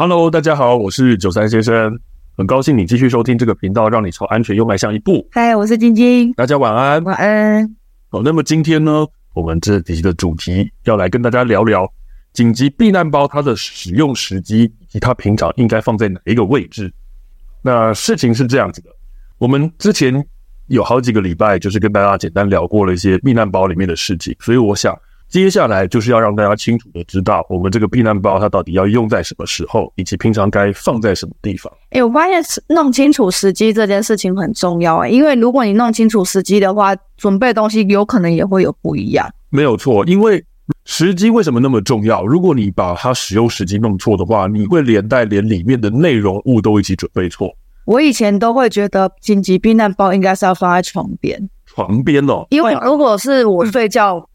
Hello，大家好，我是九三先生，很高兴你继续收听这个频道，让你朝安全又迈向一步。嗨，我是晶晶，大家晚安，晚安。好，那么今天呢，我们这集的主题要来跟大家聊聊紧急避难包它的使用时机以及它平常应该放在哪一个位置。那事情是这样子的，我们之前有好几个礼拜就是跟大家简单聊过了一些避难包里面的事情，所以我想。接下来就是要让大家清楚的知道，我们这个避难包它到底要用在什么时候，以及平常该放在什么地方。哎，我发现弄清楚时机这件事情很重要哎，因为如果你弄清楚时机的话，准备东西有可能也会有不一样。没有错，因为时机为什么那么重要？如果你把它使用时机弄错的话，你会连带连里面的内容物都一起准备错。我以前都会觉得紧急避难包应该是要放在床边，床边哦，因为如果是我睡觉。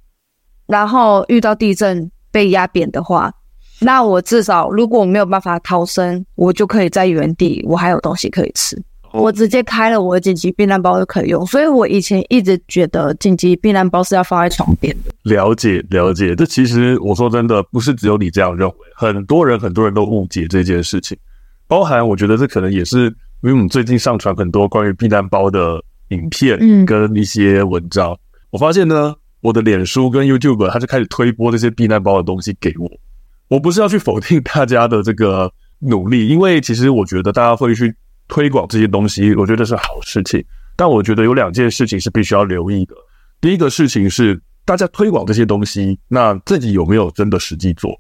然后遇到地震被压扁的话，那我至少如果我没有办法逃生，我就可以在原地，我还有东西可以吃。我直接开了我的紧急避难包就可以用。所以我以前一直觉得紧急避难包是要放在床边的。了解了解，这其实我说真的，不是只有你这样认为，很多人很多人都误解这件事情。包含我觉得这可能也是因为我们最近上传很多关于避难包的影片跟一些文章，嗯、我发现呢。我的脸书跟 YouTube，他就开始推播这些避难包的东西给我。我不是要去否定大家的这个努力，因为其实我觉得大家会去推广这些东西，我觉得是好事情。但我觉得有两件事情是必须要留意的。第一个事情是，大家推广这些东西，那自己有没有真的实际做？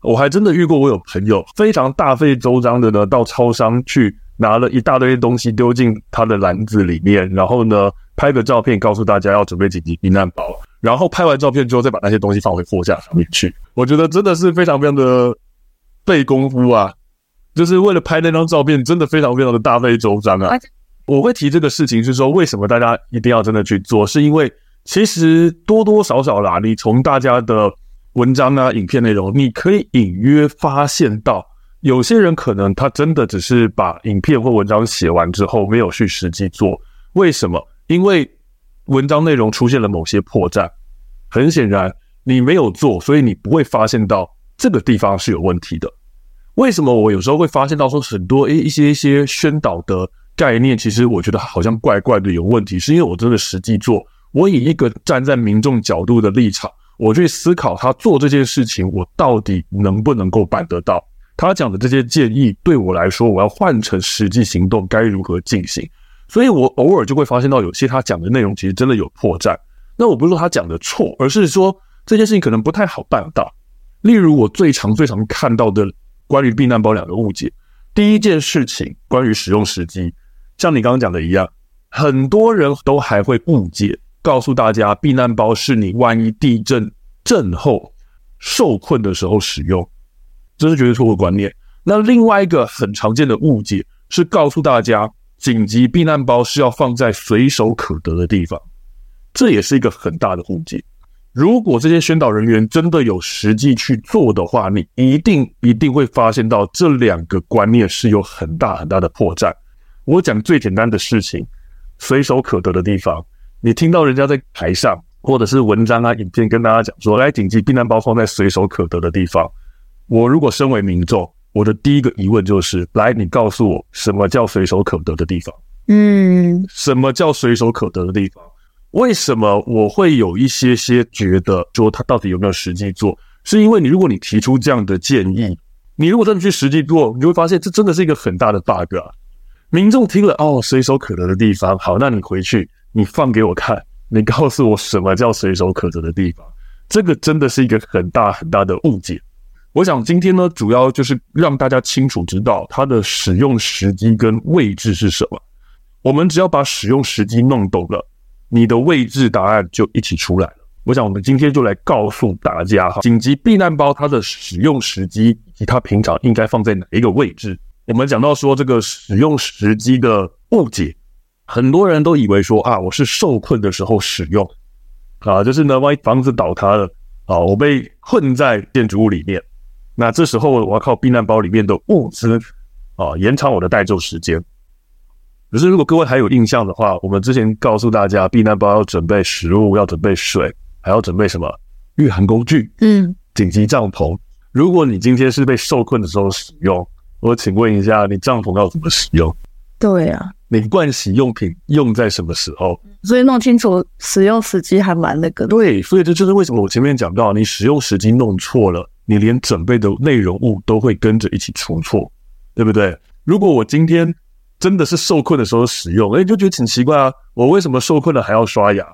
我还真的遇过，我有朋友非常大费周章的呢，到超商去拿了一大堆东西丢进他的篮子里面，然后呢，拍个照片告诉大家要准备紧急避难包。然后拍完照片之后，再把那些东西放回货架上面去。我觉得真的是非常非常的费功夫啊，就是为了拍那张照片，真的非常非常的大费周章啊。我会提这个事情是说，为什么大家一定要真的去做？是因为其实多多少少啦，你从大家的文章啊、影片内容，你可以隐约发现到，有些人可能他真的只是把影片或文章写完之后，没有去实际做。为什么？因为文章内容出现了某些破绽，很显然你没有做，所以你不会发现到这个地方是有问题的。为什么我有时候会发现到说很多诶一些一些宣导的概念，其实我觉得好像怪怪的有问题，是因为我真的实际做，我以一个站在民众角度的立场，我去思考他做这件事情，我到底能不能够办得到？他讲的这些建议对我来说，我要换成实际行动该如何进行？所以我偶尔就会发现到有些他讲的内容其实真的有破绽。那我不是说他讲的错，而是说这件事情可能不太好办到。例如我最常最常看到的关于避难包两个误解，第一件事情关于使用时机，像你刚刚讲的一样，很多人都还会误解，告诉大家避难包是你万一地震震后受困的时候使用，这是绝对错误观念。那另外一个很常见的误解是告诉大家。紧急避难包是要放在随手可得的地方，这也是一个很大的误解。如果这些宣导人员真的有实际去做的话，你一定一定会发现到这两个观念是有很大很大的破绽。我讲最简单的事情，随手可得的地方，你听到人家在台上或者是文章啊、影片跟大家讲说，来紧急避难包放在随手可得的地方，我如果身为民众。我的第一个疑问就是：来，你告诉我什么叫随手可得的地方？嗯，什么叫随手可得的地方？为什么我会有一些些觉得说他到底有没有实际做？是因为你如果你提出这样的建议，你如果真的去实际做，你就会发现这真的是一个很大的 bug 啊！民众听了哦，随手可得的地方，好，那你回去你放给我看，你告诉我什么叫随手可得的地方？这个真的是一个很大很大的误解。我想今天呢，主要就是让大家清楚知道它的使用时机跟位置是什么。我们只要把使用时机弄懂了，你的位置答案就一起出来了。我想我们今天就来告诉大家哈，紧急避难包它的使用时机以及它平常应该放在哪一个位置。我们讲到说这个使用时机的误解，很多人都以为说啊，我是受困的时候使用啊，就是呢，万一房子倒塌了啊，我被困在建筑物里面。那这时候我要靠避难包里面的物资啊，延长我的待救时间。可是如果各位还有印象的话，我们之前告诉大家，避难包要准备食物，要准备水，还要准备什么？御寒工具，嗯，紧急帐篷。如果你今天是被受困的时候使用，我请问一下，你帐篷要怎么使用？对啊，你盥洗用品用在什么时候？所以弄清楚使用时机还蛮那个的。对，所以这就是为什么我前面讲到，你使用时机弄错了，你连准备的内容物都会跟着一起出错，对不对？如果我今天真的是受困的时候使用，哎，就觉得挺奇怪啊，我为什么受困了还要刷牙？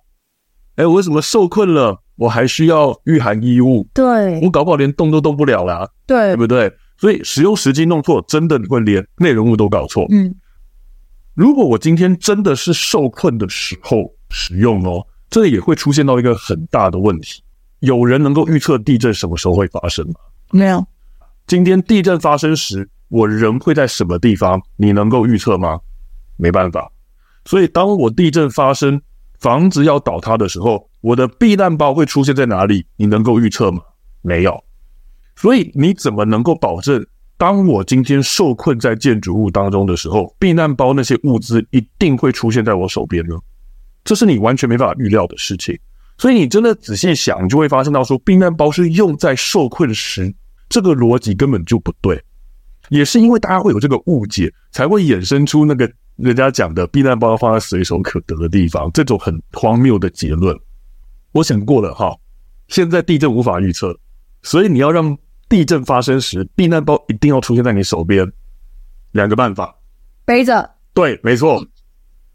哎，我为什么受困了我还需要御寒衣物？对，我搞不好连动都动不了啦，对，对不对？所以使用时机弄错，真的你会连内容物都搞错。嗯，如果我今天真的是受困的时候使用哦，这也会出现到一个很大的问题。有人能够预测地震什么时候会发生吗？没有。今天地震发生时，我人会在什么地方？你能够预测吗？没办法。所以当我地震发生，房子要倒塌的时候，我的避难包会出现在哪里？你能够预测吗？没有。所以你怎么能够保证，当我今天受困在建筑物当中的时候，避难包那些物资一定会出现在我手边呢？这是你完全没办法预料的事情。所以你真的仔细想，你就会发现到说，避难包是用在受困时，这个逻辑根本就不对。也是因为大家会有这个误解，才会衍生出那个人家讲的避难包要放在随手可得的地方这种很荒谬的结论。我想过了哈，现在地震无法预测，所以你要让。地震发生时，避难包一定要出现在你手边。两个办法：背着。对，没错，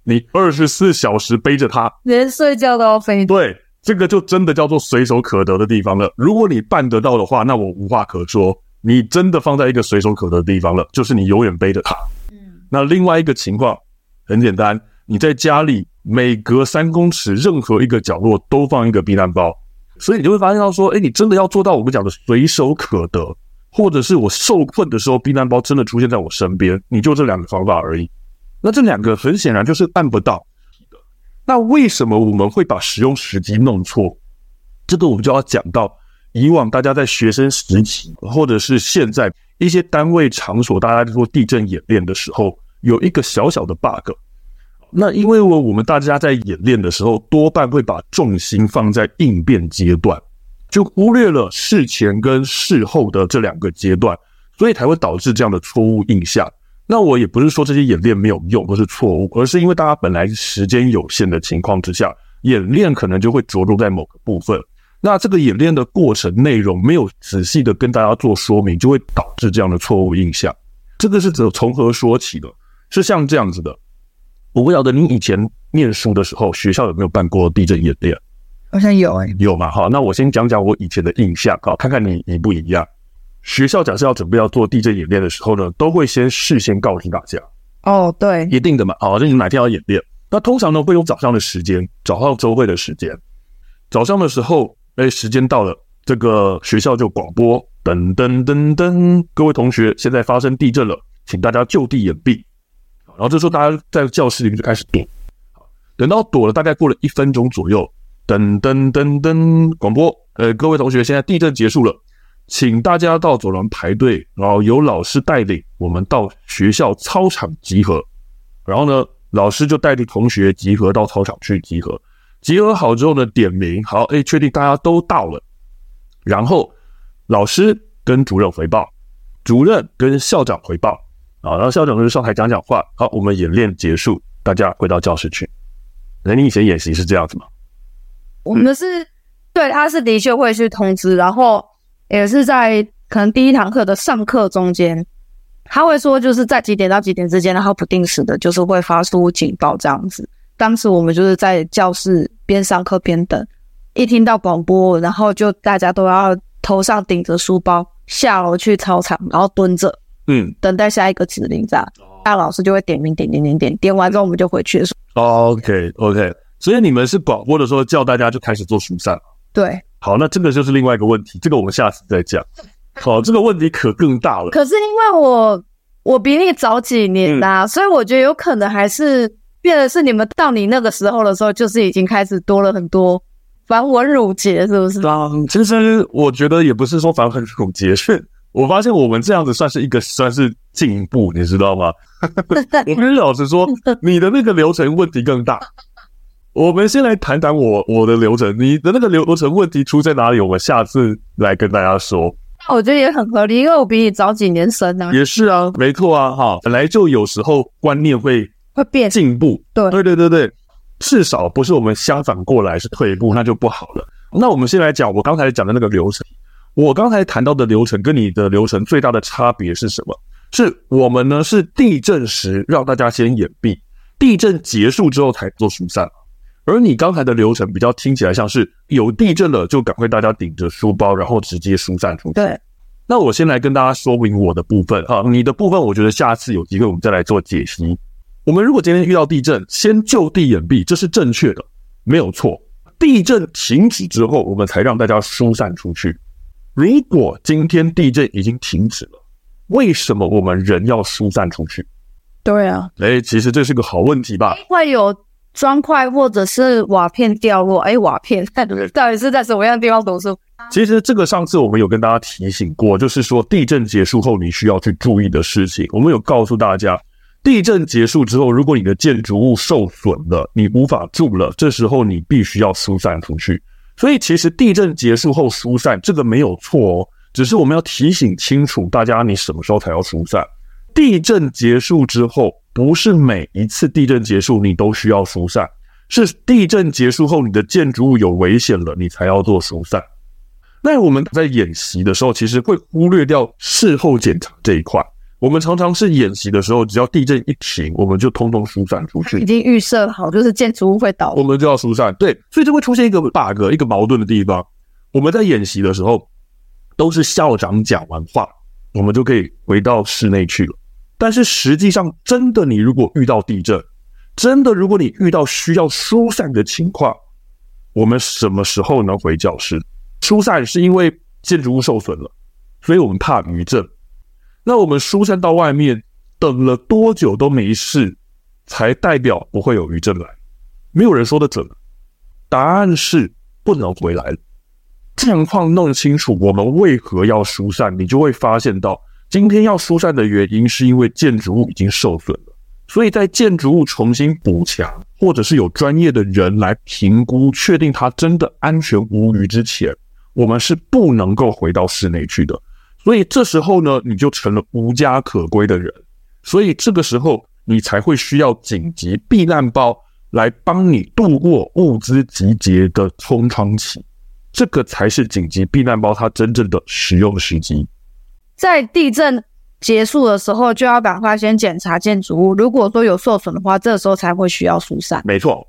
你二十四小时背着它，连睡觉都要背。对，这个就真的叫做随手可得的地方了。如果你办得到的话，那我无话可说。你真的放在一个随手可得的地方了，就是你永远背着它。嗯。那另外一个情况很简单，你在家里每隔三公尺，任何一个角落都放一个避难包。所以你就会发现到说，哎，你真的要做到我们讲的随手可得，或者是我受困的时候，避难包真的出现在我身边，你就这两个方法而已。那这两个很显然就是办不到的。那为什么我们会把使用时机弄错？这个我们就要讲到以往大家在学生时期，或者是现在一些单位场所，大家在做地震演练的时候，有一个小小的 bug。那因为我我们大家在演练的时候，多半会把重心放在应变阶段，就忽略了事前跟事后的这两个阶段，所以才会导致这样的错误印象。那我也不是说这些演练没有用或是错误，而是因为大家本来时间有限的情况之下，演练可能就会着重在某个部分。那这个演练的过程内容没有仔细的跟大家做说明，就会导致这样的错误印象。这个是指从何说起的？是像这样子的。我不晓得你以前念书的时候，学校有没有办过地震演练？好像有哎、欸，有嘛？好，那我先讲讲我以前的印象啊，看看你一不一样。学校假设要准备要做地震演练的时候呢，都会先事先告知大家。哦，对，一定的嘛。好，那你哪天要演练？那通常呢会用早上的时间，早上周会的时间。早上的时候，哎，时间到了，这个学校就广播，噔噔噔噔，各位同学，现在发生地震了，请大家就地掩蔽。然后这时候大家在教室里面就开始躲，等到躲了大概过了一分钟左右，噔噔噔噔，广播，呃，各位同学，现在地震结束了，请大家到走廊排队，然后由老师带领我们到学校操场集合。然后呢，老师就带领同学集合到操场去集合。集合好之后呢，点名，好，哎，确定大家都到了。然后老师跟主任回报，主任跟校长回报。啊，然后校长就上台讲讲话。好，我们演练结束，大家回到教室去。那你以前演习是这样子吗？我们是、对，他是的确会去通知，然后也是在可能第一堂课的上课中间，他会说就是在几点到几点之间，然后不定时的就是会发出警报这样子。当时我们就是在教室边上课边等，一听到广播，然后就大家都要头上顶着书包下楼去操场，然后蹲着。嗯，等待下一个指令，这样，那老师就会点名，点点点点，点完之后我们就回去了。OK OK，所以你们是广播的时候叫大家就开始做疏散。对，好，那这个就是另外一个问题，这个我们下次再讲。好，这个问题可更大了。可是因为我我比你早几年呐、啊嗯，所以我觉得有可能还是变的是你们到你那个时候的时候，就是已经开始多了很多繁文缛节，是不是？嗯，其实我觉得也不是说繁文缛节是。我发现我们这样子算是一个算是进步，你知道吗？我跟老实说，你的那个流程问题更大。我们先来谈谈我我的流程，你的那个流流程问题出在哪里？我们下次来跟大家说。我觉得也很合理，因为我比你早几年生啊。也是啊，没错啊，哈，本来就有时候观念会会变进步，对对对对对，至少不是我们相反过来是退一步，那就不好了。那我们先来讲我刚才讲的那个流程。我刚才谈到的流程跟你的流程最大的差别是什么？是我们呢是地震时让大家先掩蔽，地震结束之后才做疏散。而你刚才的流程比较听起来像是有地震了就赶快大家顶着书包，然后直接疏散出去。对。那我先来跟大家说明我的部分啊，你的部分我觉得下次有机会我们再来做解析。我们如果今天遇到地震，先就地掩蔽，这是正确的，没有错。地震停止之后，我们才让大家疏散出去。如果今天地震已经停止了，为什么我们人要疏散出去？对啊，哎，其实这是个好问题吧？会有砖块或者是瓦片掉落。哎，瓦片 到底是在什么样的地方读书？其实这个上次我们有跟大家提醒过，就是说地震结束后你需要去注意的事情。我们有告诉大家，地震结束之后，如果你的建筑物受损了，你无法住了，这时候你必须要疏散出去。所以，其实地震结束后疏散这个没有错哦，只是我们要提醒清楚大家，你什么时候才要疏散。地震结束之后，不是每一次地震结束你都需要疏散，是地震结束后你的建筑物有危险了，你才要做疏散。那我们在演习的时候，其实会忽略掉事后检查这一块。我们常常是演习的时候，只要地震一停，我们就通通疏散出去。已经预设好，就是建筑物会倒，我们就要疏散。对，所以就会出现一个 bug，一个矛盾的地方。我们在演习的时候，都是校长讲完话，我们就可以回到室内去了。但是实际上，真的，你如果遇到地震，真的，如果你遇到需要疏散的情况，我们什么时候能回教室？疏散是因为建筑物受损了，所以我们怕余震。那我们疏散到外面，等了多久都没事，才代表不会有余震来？没有人说得准。答案是不能回来了。状况弄清楚，我们为何要疏散，你就会发现到，今天要疏散的原因是因为建筑物已经受损了。所以在建筑物重新补强，或者是有专业的人来评估，确定它真的安全无虞之前，我们是不能够回到室内去的。所以这时候呢，你就成了无家可归的人。所以这个时候，你才会需要紧急避难包来帮你度过物资集结的空窗期。这个才是紧急避难包它真正的使用时机。在地震结束的时候，就要赶快先检查建筑物。如果说有受损的话，这个时候才会需要疏散。没错。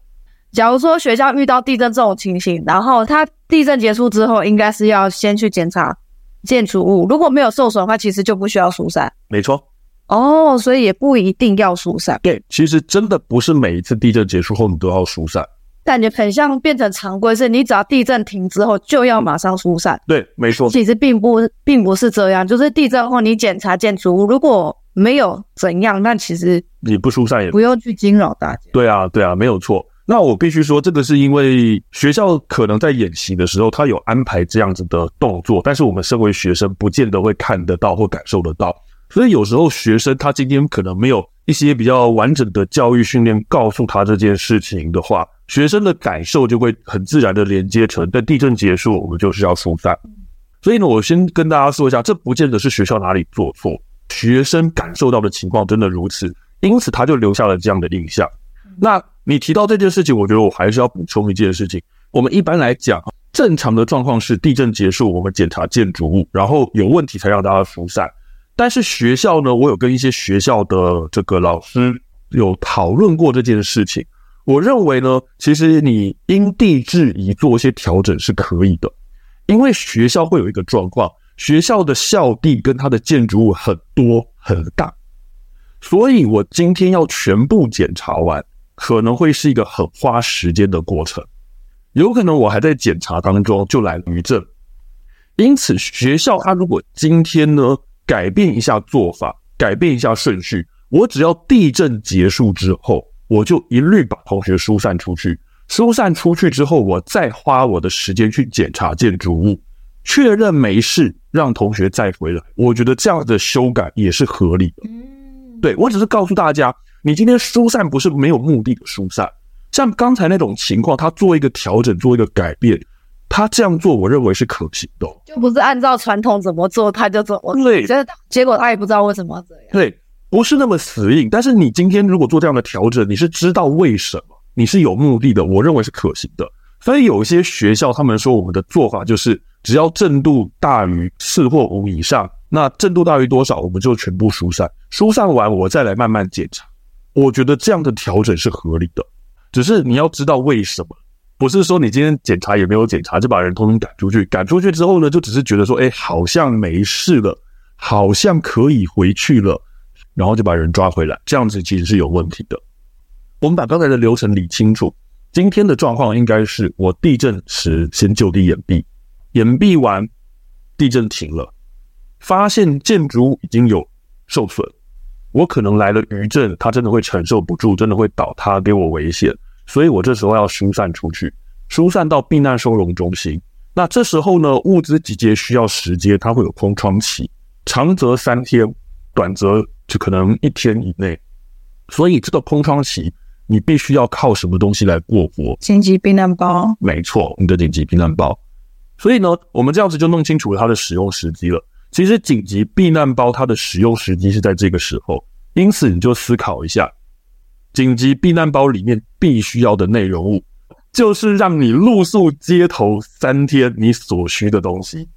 假如说学校遇到地震这种情形，然后它地震结束之后，应该是要先去检查。建筑物如果没有受损的话，其实就不需要疏散。没错，哦，所以也不一定要疏散。对，其实真的不是每一次地震结束后你都要疏散。感觉很像变成常规，是你只要地震停之后就要马上疏散。对，没错。其实并不并不是这样，就是地震后你检查建筑物，如果没有怎样，那其实你不疏散也不用去惊扰大家。对啊，对啊，没有错。那我必须说，这个是因为学校可能在演习的时候，他有安排这样子的动作，但是我们身为学生，不见得会看得到或感受得到。所以有时候学生他今天可能没有一些比较完整的教育训练，告诉他这件事情的话，学生的感受就会很自然的连接成，在地震结束，我们就是要疏散。所以呢，我先跟大家说一下，这不见得是学校哪里做错，学生感受到的情况真的如此，因此他就留下了这样的印象。那。你提到这件事情，我觉得我还是要补充一件事情。我们一般来讲，正常的状况是地震结束，我们检查建筑物，然后有问题才让大家疏散。但是学校呢，我有跟一些学校的这个老师有讨论过这件事情。我认为呢，其实你因地制宜做一些调整是可以的，因为学校会有一个状况，学校的校地跟它的建筑物很多很大，所以我今天要全部检查完。可能会是一个很花时间的过程，有可能我还在检查当中就来余震，因此学校他如果今天呢改变一下做法，改变一下顺序，我只要地震结束之后，我就一律把同学疏散出去，疏散出去之后，我再花我的时间去检查建筑物，确认没事，让同学再回来，我觉得这样的修改也是合理的。对，我只是告诉大家。你今天疏散不是没有目的的疏散，像刚才那种情况，他做一个调整，做一个改变，他这样做，我认为是可行的，就不是按照传统怎么做他就怎么做。对，结果他也不知道为什么这样。对，不是那么死硬。但是你今天如果做这样的调整，你是知道为什么，你是有目的的，我认为是可行的。所以有些学校他们说，我们的做法就是只要正度大于四或五以上，那正度大于多少，我们就全部疏散，疏散完我再来慢慢检查。我觉得这样的调整是合理的，只是你要知道为什么。不是说你今天检查也没有检查就把人通通赶出去，赶出去之后呢，就只是觉得说，哎，好像没事了，好像可以回去了，然后就把人抓回来，这样子其实是有问题的。我们把刚才的流程理清楚，今天的状况应该是我地震时先就地掩蔽，掩蔽完，地震停了，发现建筑物已经有受损，我可能来了余震，它真的会承受不住，真的会倒塌，给我危险。所以我这时候要疏散出去，疏散到避难收容中心。那这时候呢，物资集结需要时间，它会有空窗期，长则三天，短则就可能一天以内。所以这个空窗期，你必须要靠什么东西来过活？紧急避难包。没错，你的紧急避难包。所以呢，我们这样子就弄清楚了它的使用时机了。其实紧急避难包它的使用时机是在这个时候，因此你就思考一下。紧急避难包里面必须要的内容物，就是让你露宿街头三天你所需的东西。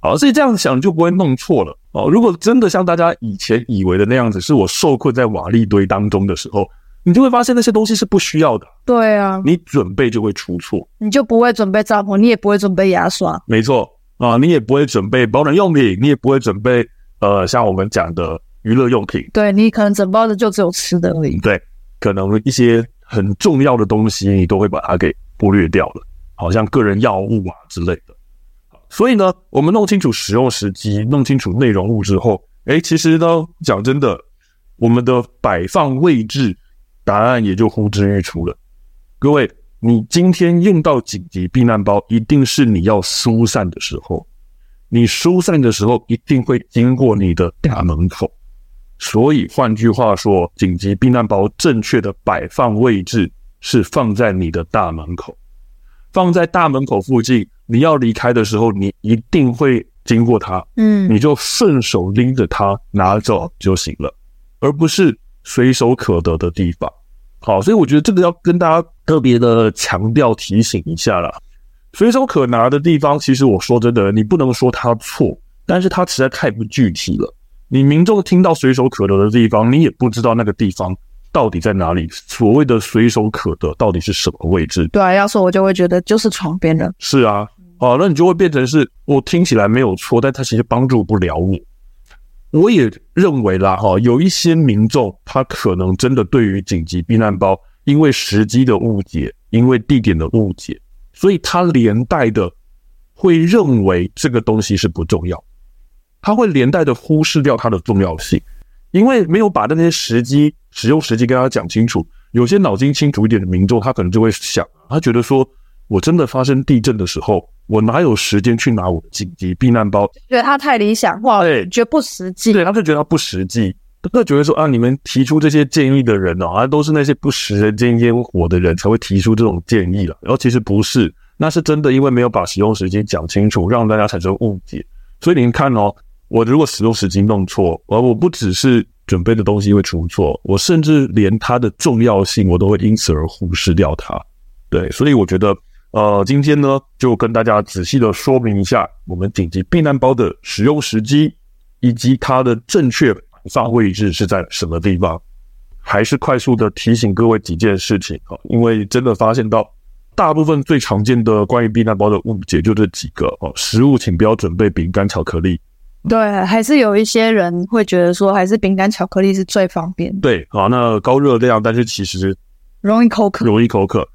好，所以这样想就不会弄错了哦。如果真的像大家以前以为的那样子，是我受困在瓦砾堆当中的时候，你就会发现那些东西是不需要的。对啊，你准备就会出错，你就不会准备帐篷，你也不会准备牙刷，没错啊，你也不会准备保暖用品，你也不会准备呃，像我们讲的娱乐用品。对，你可能整包的就只有吃的而已。对。可能一些很重要的东西，你都会把它给忽略掉了，好像个人药物啊之类的。所以呢，我们弄清楚使用时机，弄清楚内容物之后，诶，其实呢，讲真的，我们的摆放位置答案也就呼之欲出了。各位，你今天用到紧急避难包，一定是你要疏散的时候，你疏散的时候一定会经过你的大门口。所以换句话说，紧急避难包正确的摆放位置是放在你的大门口，放在大门口附近。你要离开的时候，你一定会经过它，嗯，你就顺手拎着它拿走就行了，而不是随手可得的地方。好，所以我觉得这个要跟大家特别的强调提醒一下啦。随手可拿的地方，其实我说真的，你不能说它错，但是它实在太不具体了。你民众听到随手可得的地方，你也不知道那个地方到底在哪里。所谓的随手可得，到底是什么位置？对啊，要说我就会觉得就是床边人。是啊，哦，那你就会变成是我听起来没有错，但他其实帮助不了我。我也认为啦，哈，有一些民众他可能真的对于紧急避难包，因为时机的误解，因为地点的误解，所以他连带的会认为这个东西是不重要。他会连带的忽视掉它的重要性，因为没有把那些时机、使用时机跟他讲清楚。有些脑筋清楚一点的民众，他可能就会想，他觉得说，我真的发生地震的时候，我哪有时间去拿我的紧急避难包？觉得他太理想化，对，觉得不实际。对，他就觉得他不实际，他就觉得说啊，你们提出这些建议的人哦，啊，都是那些不食人间烟火的人才会提出这种建议了。然后其实不是，那是真的，因为没有把使用时机讲清楚，让大家产生误解。所以您看哦。我如果使用时机弄错，而我不只是准备的东西会出错，我甚至连它的重要性我都会因此而忽视掉它。对，所以我觉得，呃，今天呢就跟大家仔细的说明一下我们紧急避难包的使用时机，以及它的正确发挥位置是在什么地方。还是快速的提醒各位几件事情啊，因为真的发现到大部分最常见的关于避难包的误解就这几个哦，食物请不要准备饼干、巧克力。对，还是有一些人会觉得说，还是饼干、巧克力是最方便的。对，好，那高热量，但是其实容易口渴，容易口渴。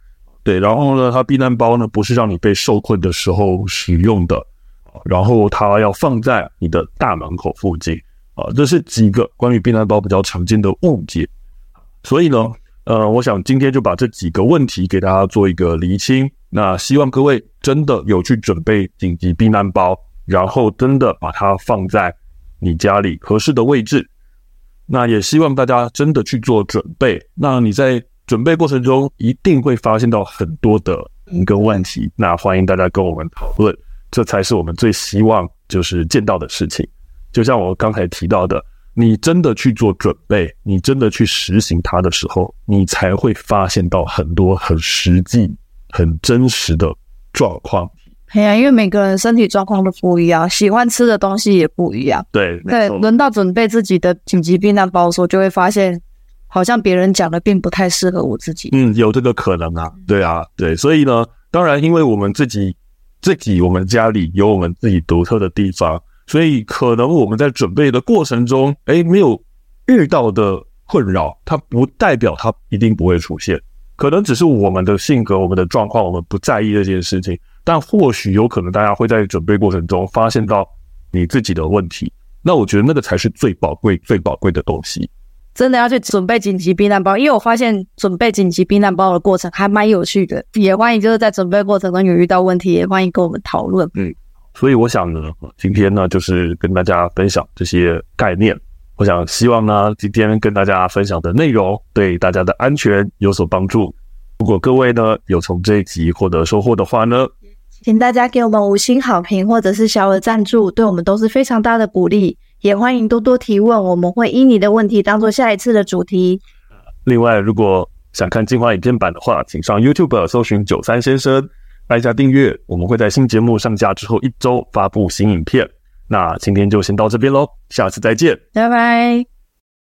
对，然后呢，它避难包呢，不是让你被受困的时候使用的，然后它要放在你的大门口附近啊，这是几个关于避难包比较常见的误解。所以呢，呃，我想今天就把这几个问题给大家做一个厘清。那希望各位真的有去准备紧急避难包。然后真的把它放在你家里合适的位置，那也希望大家真的去做准备。那你在准备过程中一定会发现到很多的一个问题，那欢迎大家跟我们讨论，这才是我们最希望就是见到的事情。就像我刚才提到的，你真的去做准备，你真的去实行它的时候，你才会发现到很多很实际、很真实的状况。哎呀，因为每个人身体状况都不一样，喜欢吃的东西也不一样。对对，轮到准备自己的紧急避难包的时候，就会发现，好像别人讲的并不太适合我自己。嗯，有这个可能啊。对啊，对，所以呢，当然，因为我们自己自己，我们家里有我们自己独特的地方，所以可能我们在准备的过程中，哎，没有遇到的困扰，它不代表它一定不会出现，可能只是我们的性格、我们的状况，我们不在意这件事情。但或许有可能，大家会在准备过程中发现到你自己的问题。那我觉得那个才是最宝贵、最宝贵的东西。真的要去准备紧急避难包，因为我发现准备紧急避难包的过程还蛮有趣的。也欢迎就是在准备过程中有遇到问题，也欢迎跟我们讨论。嗯，所以我想呢，今天呢就是跟大家分享这些概念。我想希望呢，今天跟大家分享的内容对大家的安全有所帮助。如果各位呢有从这一集获得收获的话呢，请大家给我们五星好评，或者是小额赞助，对我们都是非常大的鼓励。也欢迎多多提问，我们会依你的问题当做下一次的主题。另外，如果想看精华影片版的话，请上 YouTube 搜寻九三先生，按下订阅。我们会在新节目上架之后一周发布新影片。那今天就先到这边喽，下次再见，拜拜。